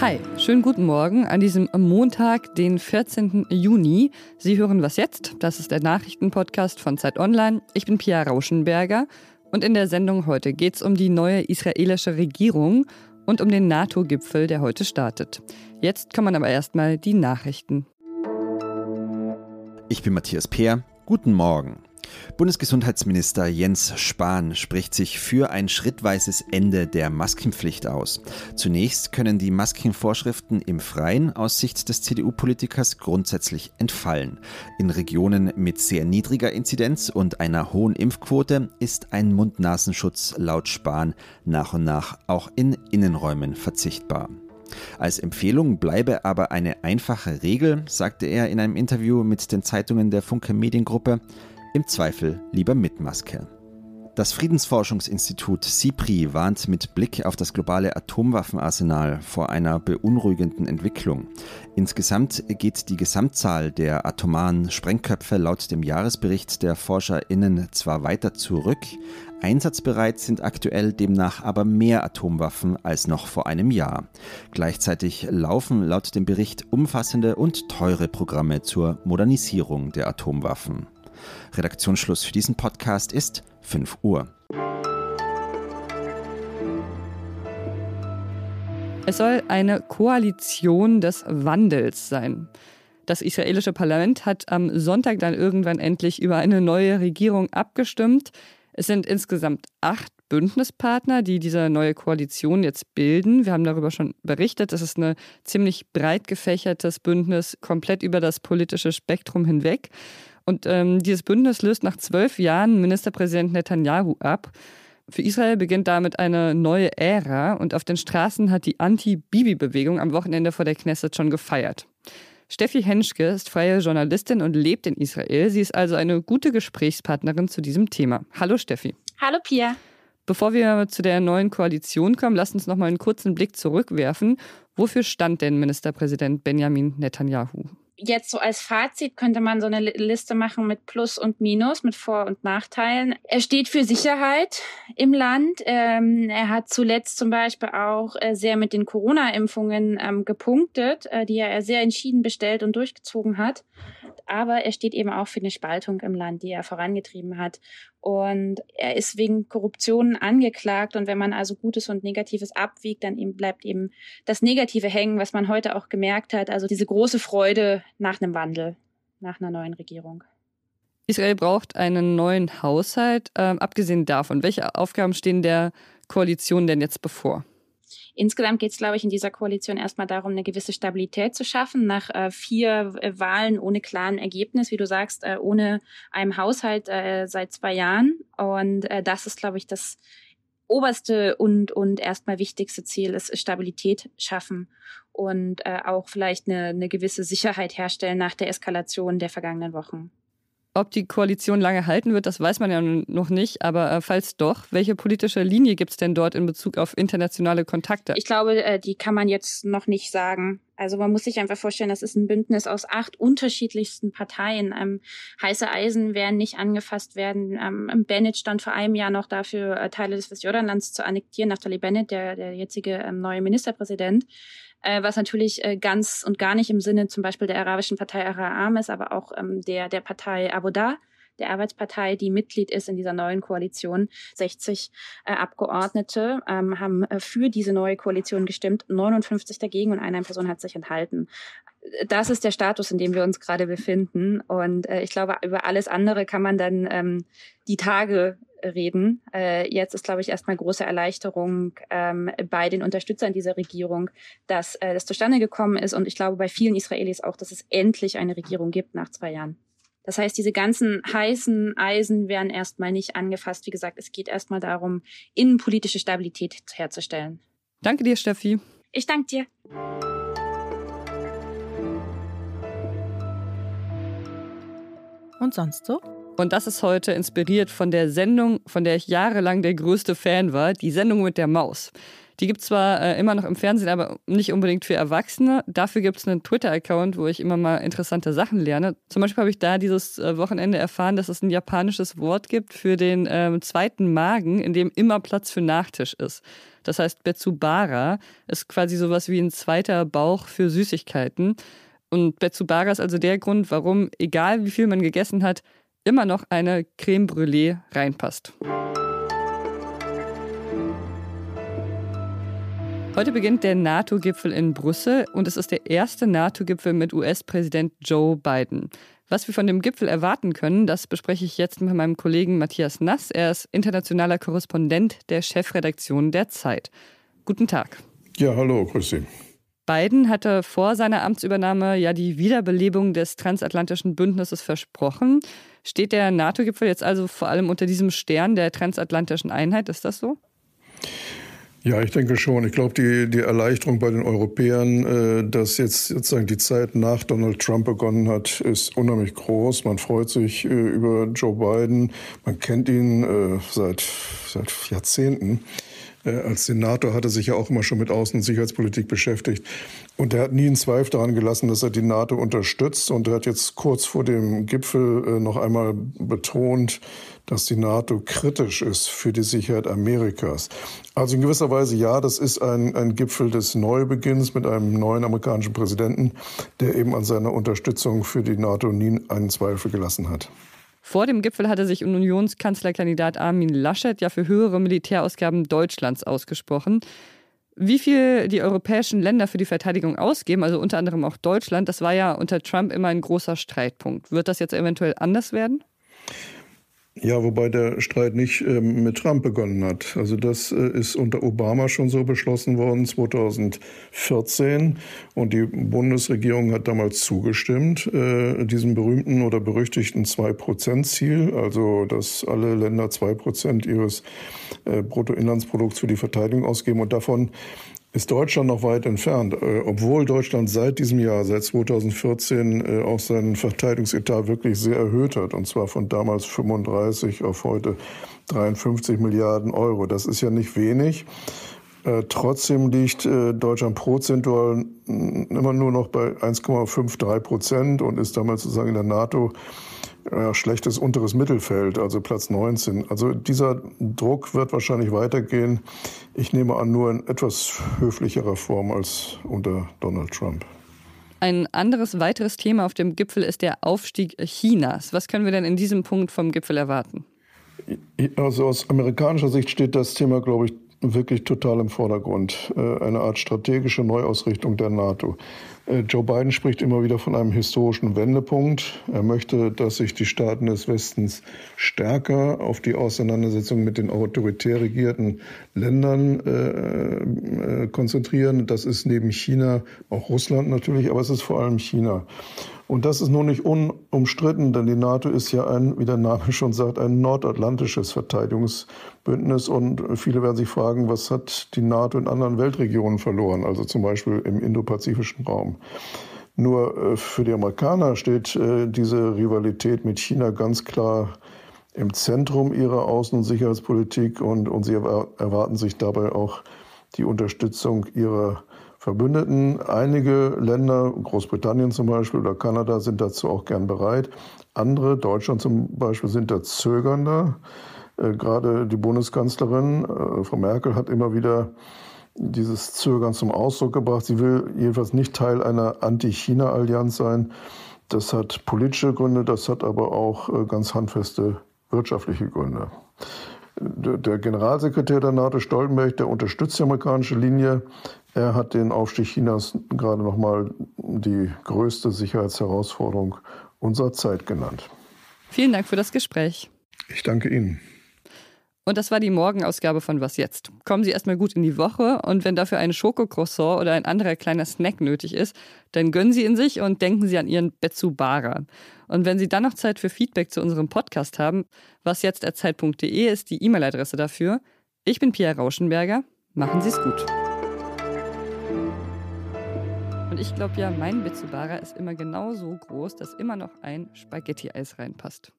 Hi, schönen guten Morgen an diesem Montag, den 14. Juni. Sie hören was jetzt? Das ist der Nachrichtenpodcast von Zeit Online. Ich bin Pia Rauschenberger und in der Sendung heute geht es um die neue israelische Regierung und um den NATO-Gipfel, der heute startet. Jetzt kommen aber erstmal die Nachrichten. Ich bin Matthias Peer. Guten Morgen. Bundesgesundheitsminister Jens Spahn spricht sich für ein schrittweises Ende der Maskenpflicht aus. Zunächst können die Maskenvorschriften im Freien aus Sicht des CDU-Politikers grundsätzlich entfallen. In Regionen mit sehr niedriger Inzidenz und einer hohen Impfquote ist ein Mund-Nasenschutz laut Spahn nach und nach auch in Innenräumen verzichtbar. Als Empfehlung bleibe aber eine einfache Regel, sagte er in einem Interview mit den Zeitungen der Funke Mediengruppe. Im Zweifel lieber mit Maske. Das Friedensforschungsinstitut CIPRI warnt mit Blick auf das globale Atomwaffenarsenal vor einer beunruhigenden Entwicklung. Insgesamt geht die Gesamtzahl der atomaren Sprengköpfe laut dem Jahresbericht der ForscherInnen zwar weiter zurück, einsatzbereit sind aktuell demnach aber mehr Atomwaffen als noch vor einem Jahr. Gleichzeitig laufen laut dem Bericht umfassende und teure Programme zur Modernisierung der Atomwaffen. Redaktionsschluss für diesen Podcast ist 5 Uhr. Es soll eine Koalition des Wandels sein. Das israelische Parlament hat am Sonntag dann irgendwann endlich über eine neue Regierung abgestimmt. Es sind insgesamt acht Bündnispartner, die diese neue Koalition jetzt bilden. Wir haben darüber schon berichtet. Es ist ein ziemlich breit gefächertes Bündnis, komplett über das politische Spektrum hinweg. Und ähm, dieses Bündnis löst nach zwölf Jahren Ministerpräsident Netanyahu ab. Für Israel beginnt damit eine neue Ära und auf den Straßen hat die Anti-Bibi-Bewegung am Wochenende vor der Knesset schon gefeiert. Steffi Henschke ist freie Journalistin und lebt in Israel. Sie ist also eine gute Gesprächspartnerin zu diesem Thema. Hallo Steffi. Hallo Pia. Bevor wir zu der neuen Koalition kommen, lasst uns noch mal einen kurzen Blick zurückwerfen. Wofür stand denn Ministerpräsident Benjamin Netanyahu? Jetzt so als Fazit könnte man so eine Liste machen mit Plus und Minus, mit Vor- und Nachteilen. Er steht für Sicherheit im Land. Ähm, er hat zuletzt zum Beispiel auch äh, sehr mit den Corona-Impfungen ähm, gepunktet, äh, die er sehr entschieden bestellt und durchgezogen hat. Aber er steht eben auch für eine Spaltung im Land, die er vorangetrieben hat. Und er ist wegen Korruption angeklagt. Und wenn man also Gutes und Negatives abwiegt, dann eben bleibt eben das Negative hängen, was man heute auch gemerkt hat. Also diese große Freude nach einem Wandel, nach einer neuen Regierung. Israel braucht einen neuen Haushalt. Ähm, abgesehen davon, welche Aufgaben stehen der Koalition denn jetzt bevor? Insgesamt geht es, glaube ich, in dieser Koalition erstmal darum, eine gewisse Stabilität zu schaffen. Nach äh, vier äh, Wahlen ohne klaren Ergebnis, wie du sagst, äh, ohne einem Haushalt äh, seit zwei Jahren. Und äh, das ist, glaube ich, das oberste und, und erstmal wichtigste Ziel ist Stabilität schaffen und auch vielleicht eine, eine gewisse Sicherheit herstellen nach der Eskalation der vergangenen Wochen. Ob die Koalition lange halten wird, das weiß man ja noch nicht. Aber äh, falls doch, welche politische Linie gibt es denn dort in Bezug auf internationale Kontakte? Ich glaube, äh, die kann man jetzt noch nicht sagen. Also man muss sich einfach vorstellen, das ist ein Bündnis aus acht unterschiedlichsten Parteien. Ähm, heiße Eisen werden nicht angefasst werden. Ähm, Bennett stand vor einem Jahr noch dafür, äh, Teile des Westjordanlands zu annektieren. Naftali Bennett, der, der jetzige ähm, neue Ministerpräsident äh, was natürlich äh, ganz und gar nicht im Sinne zum Beispiel der arabischen Partei Ara'am ist, aber auch ähm, der, der Partei Aboda, der Arbeitspartei, die Mitglied ist in dieser neuen Koalition. 60 äh, Abgeordnete ähm, haben äh, für diese neue Koalition gestimmt, 59 dagegen und eine Person hat sich enthalten. Das ist der Status, in dem wir uns gerade befinden. Und äh, ich glaube, über alles andere kann man dann ähm, die Tage reden. Äh, jetzt ist, glaube ich, erstmal große Erleichterung ähm, bei den Unterstützern dieser Regierung, dass äh, das zustande gekommen ist. Und ich glaube bei vielen Israelis auch, dass es endlich eine Regierung gibt nach zwei Jahren. Das heißt, diese ganzen heißen Eisen werden erstmal nicht angefasst. Wie gesagt, es geht erstmal darum, innenpolitische Stabilität herzustellen. Danke dir, Steffi. Ich danke dir. Und sonst so? Und das ist heute inspiriert von der Sendung, von der ich jahrelang der größte Fan war, die Sendung mit der Maus. Die gibt es zwar äh, immer noch im Fernsehen, aber nicht unbedingt für Erwachsene. Dafür gibt es einen Twitter-Account, wo ich immer mal interessante Sachen lerne. Zum Beispiel habe ich da dieses äh, Wochenende erfahren, dass es ein japanisches Wort gibt für den äh, zweiten Magen, in dem immer Platz für Nachtisch ist. Das heißt, Betsubara ist quasi sowas wie ein zweiter Bauch für Süßigkeiten. Und Betsubara ist also der Grund, warum, egal wie viel man gegessen hat, immer noch eine Creme Brûlée reinpasst. Heute beginnt der NATO-Gipfel in Brüssel und es ist der erste NATO-Gipfel mit US-Präsident Joe Biden. Was wir von dem Gipfel erwarten können, das bespreche ich jetzt mit meinem Kollegen Matthias Nass. Er ist internationaler Korrespondent der Chefredaktion der Zeit. Guten Tag. Ja, hallo, grüß Sie. Biden hatte vor seiner Amtsübernahme ja die Wiederbelebung des transatlantischen Bündnisses versprochen. Steht der NATO-Gipfel jetzt also vor allem unter diesem Stern der transatlantischen Einheit? Ist das so? Ja, ich denke schon. Ich glaube, die, die Erleichterung bei den Europäern, äh, dass jetzt sozusagen die Zeit nach Donald Trump begonnen hat, ist unheimlich groß. Man freut sich äh, über Joe Biden. Man kennt ihn äh, seit, seit Jahrzehnten. Äh, als Senator hat er sich ja auch immer schon mit Außen- und Sicherheitspolitik beschäftigt. Und er hat nie einen Zweifel daran gelassen, dass er die NATO unterstützt. Und er hat jetzt kurz vor dem Gipfel äh, noch einmal betont, dass die NATO kritisch ist für die Sicherheit Amerikas. Also in gewisser Weise ja, das ist ein, ein Gipfel des Neubeginns mit einem neuen amerikanischen Präsidenten, der eben an seiner Unterstützung für die NATO nie einen Zweifel gelassen hat. Vor dem Gipfel hatte sich Unionskanzlerkandidat Armin Laschet ja für höhere Militärausgaben Deutschlands ausgesprochen. Wie viel die europäischen Länder für die Verteidigung ausgeben, also unter anderem auch Deutschland, das war ja unter Trump immer ein großer Streitpunkt. Wird das jetzt eventuell anders werden? Ja, wobei der Streit nicht ähm, mit Trump begonnen hat. Also das äh, ist unter Obama schon so beschlossen worden, 2014. Und die Bundesregierung hat damals zugestimmt, äh, diesem berühmten oder berüchtigten Zwei-Prozent-Ziel, also dass alle Länder zwei Prozent ihres äh, Bruttoinlandsprodukts für die Verteidigung ausgeben. Und davon ist Deutschland noch weit entfernt, äh, obwohl Deutschland seit diesem Jahr, seit 2014, äh, auch seinen Verteidigungsetat wirklich sehr erhöht hat, und zwar von damals 35 auf heute 53 Milliarden Euro. Das ist ja nicht wenig. Äh, trotzdem liegt Deutschland prozentual immer nur noch bei 1,53 Prozent und ist damals sozusagen in der NATO ja, schlechtes unteres Mittelfeld, also Platz 19. Also dieser Druck wird wahrscheinlich weitergehen. Ich nehme an, nur in etwas höflicherer Form als unter Donald Trump. Ein anderes weiteres Thema auf dem Gipfel ist der Aufstieg Chinas. Was können wir denn in diesem Punkt vom Gipfel erwarten? Also aus amerikanischer Sicht steht das Thema, glaube ich, wirklich total im Vordergrund. Äh, eine Art strategische Neuausrichtung der NATO. Äh, Joe Biden spricht immer wieder von einem historischen Wendepunkt. Er möchte, dass sich die Staaten des Westens stärker auf die Auseinandersetzung mit den autoritär regierten Ländern äh, äh, konzentrieren. Das ist neben China auch Russland natürlich, aber es ist vor allem China. Und das ist nun nicht unumstritten, denn die NATO ist ja ein, wie der Name schon sagt, ein nordatlantisches Verteidigungsbündnis. Und viele werden sich fragen, was hat die NATO in anderen Weltregionen verloren, also zum Beispiel im indopazifischen Raum. Nur äh, für die Amerikaner steht äh, diese Rivalität mit China ganz klar im Zentrum ihrer Außen- und Sicherheitspolitik und, und sie erwarten sich dabei auch die Unterstützung ihrer Verbündeten. Einige Länder, Großbritannien zum Beispiel oder Kanada, sind dazu auch gern bereit. Andere, Deutschland zum Beispiel, sind da zögernder. Äh, gerade die Bundeskanzlerin, Frau Merkel, hat immer wieder dieses Zögern zum Ausdruck gebracht. Sie will jedenfalls nicht Teil einer Anti-China-Allianz sein. Das hat politische Gründe, das hat aber auch äh, ganz handfeste wirtschaftliche Gründe. Der Generalsekretär der NATO, Stoltenberg, der unterstützt die amerikanische Linie. Er hat den Aufstieg Chinas gerade noch mal die größte Sicherheitsherausforderung unserer Zeit genannt. Vielen Dank für das Gespräch. Ich danke Ihnen. Und das war die Morgenausgabe von Was jetzt? Kommen Sie erstmal gut in die Woche und wenn dafür ein Schokocroissant oder ein anderer kleiner Snack nötig ist, dann gönnen Sie ihn sich und denken Sie an Ihren Betsubara. Und wenn Sie dann noch Zeit für Feedback zu unserem Podcast haben, wasjetzt.zeit.de ist die E-Mail-Adresse dafür. Ich bin Pierre Rauschenberger. Machen Sie es gut. Und ich glaube ja, mein Bitsubara ist immer genau so groß, dass immer noch ein Spaghetti-Eis reinpasst.